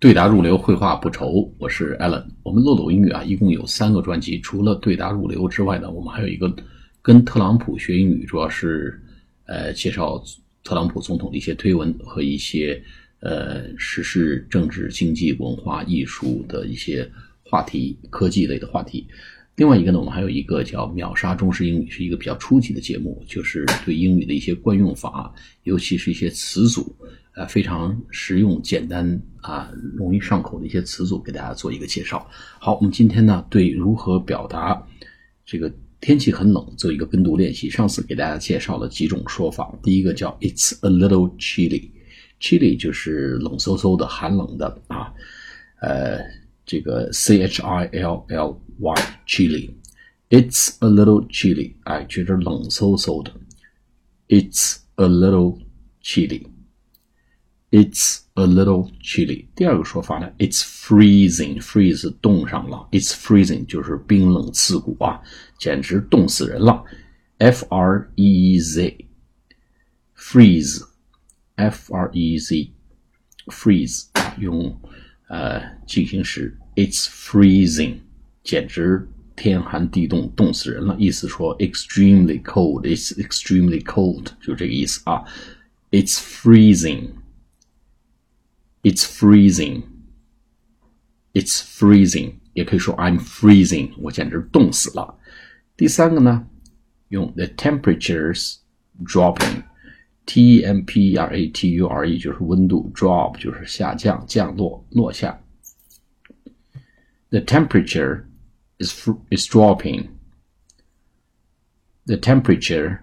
对答入流，绘画不愁。我是 Allen。我们漏斗英语啊，一共有三个专辑。除了对答入流之外呢，我们还有一个跟特朗普学英语，主要是呃介绍特朗普总统的一些推文和一些呃时事、政治、经济、文化艺术的一些话题，科技类的话题。另外一个呢，我们还有一个叫秒杀中式英语，是一个比较初级的节目，就是对英语的一些惯用法，尤其是一些词组。呃，非常实用、简单啊，容易上口的一些词组，给大家做一个介绍。好，我们今天呢，对如何表达这个天气很冷做一个跟读练习。上次给大家介绍了几种说法，第一个叫 "It's a little chilly"，chilly 就是冷飕飕的、寒冷的啊。呃，这个 C H I L L Y，chilly，It's a little chilly，哎，觉得冷飕飕的。It's a little chilly。It's a little chilly。第二个说法呢，It's freezing，freeze 冻上了，It's freezing 就是冰冷刺骨啊，简直冻死人了。F R E E Z，freeze，F R E E Z，freeze 用呃进行时，It's freezing， 简直天寒地冻，冻死人了。意思说 extremely cold，It's extremely cold，就这个意思啊。It's freezing。It's freezing. It's freezing，也可以说 I'm freezing，我简直冻死了。第三个呢，用 the temperatures dropping，T E M P E R A T U R E 就是温度，drop 就是下降、降落、落下。The temperature is is dropping. The temperature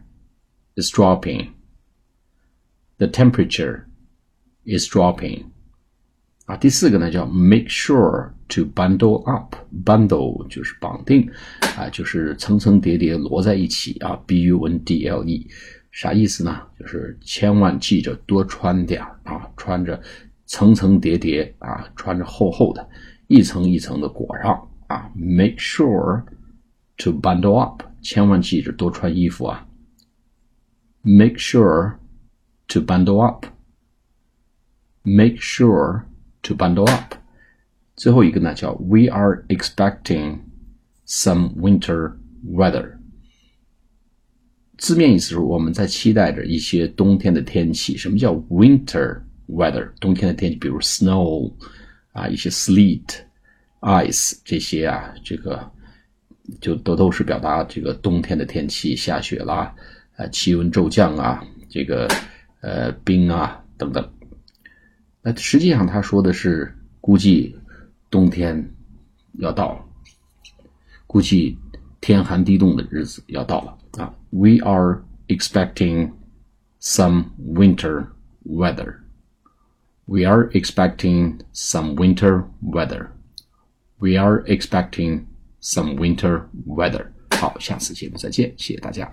is dropping. The temperature is dropping. 啊，第四个呢叫 make sure to bundle up，bundle 就是绑定，啊，就是层层叠叠摞在一起啊，b u n d l e，啥意思呢？就是千万记着多穿点啊，穿着层层叠叠啊，穿着厚厚的，一层一层的裹上啊，make sure to bundle up，千万记着多穿衣服啊，make sure to bundle up，make sure。to bundle up。最后一个呢叫 We are expecting some winter weather。字面意思是我们在期待着一些冬天的天气。什么叫 winter weather？冬天的天气，比如 snow 啊，一些 sleet、 Ice 这些啊，这个就都都是表达这个冬天的天气，下雪啦，呃，气温骤降啊，这个呃冰啊等等。那实际上他说的是，估计冬天要到了，估计天寒地冻的日子要到了啊。We are expecting some winter weather. We are expecting some winter weather. We are expecting some winter weather. 好，下次节目再见，谢谢大家。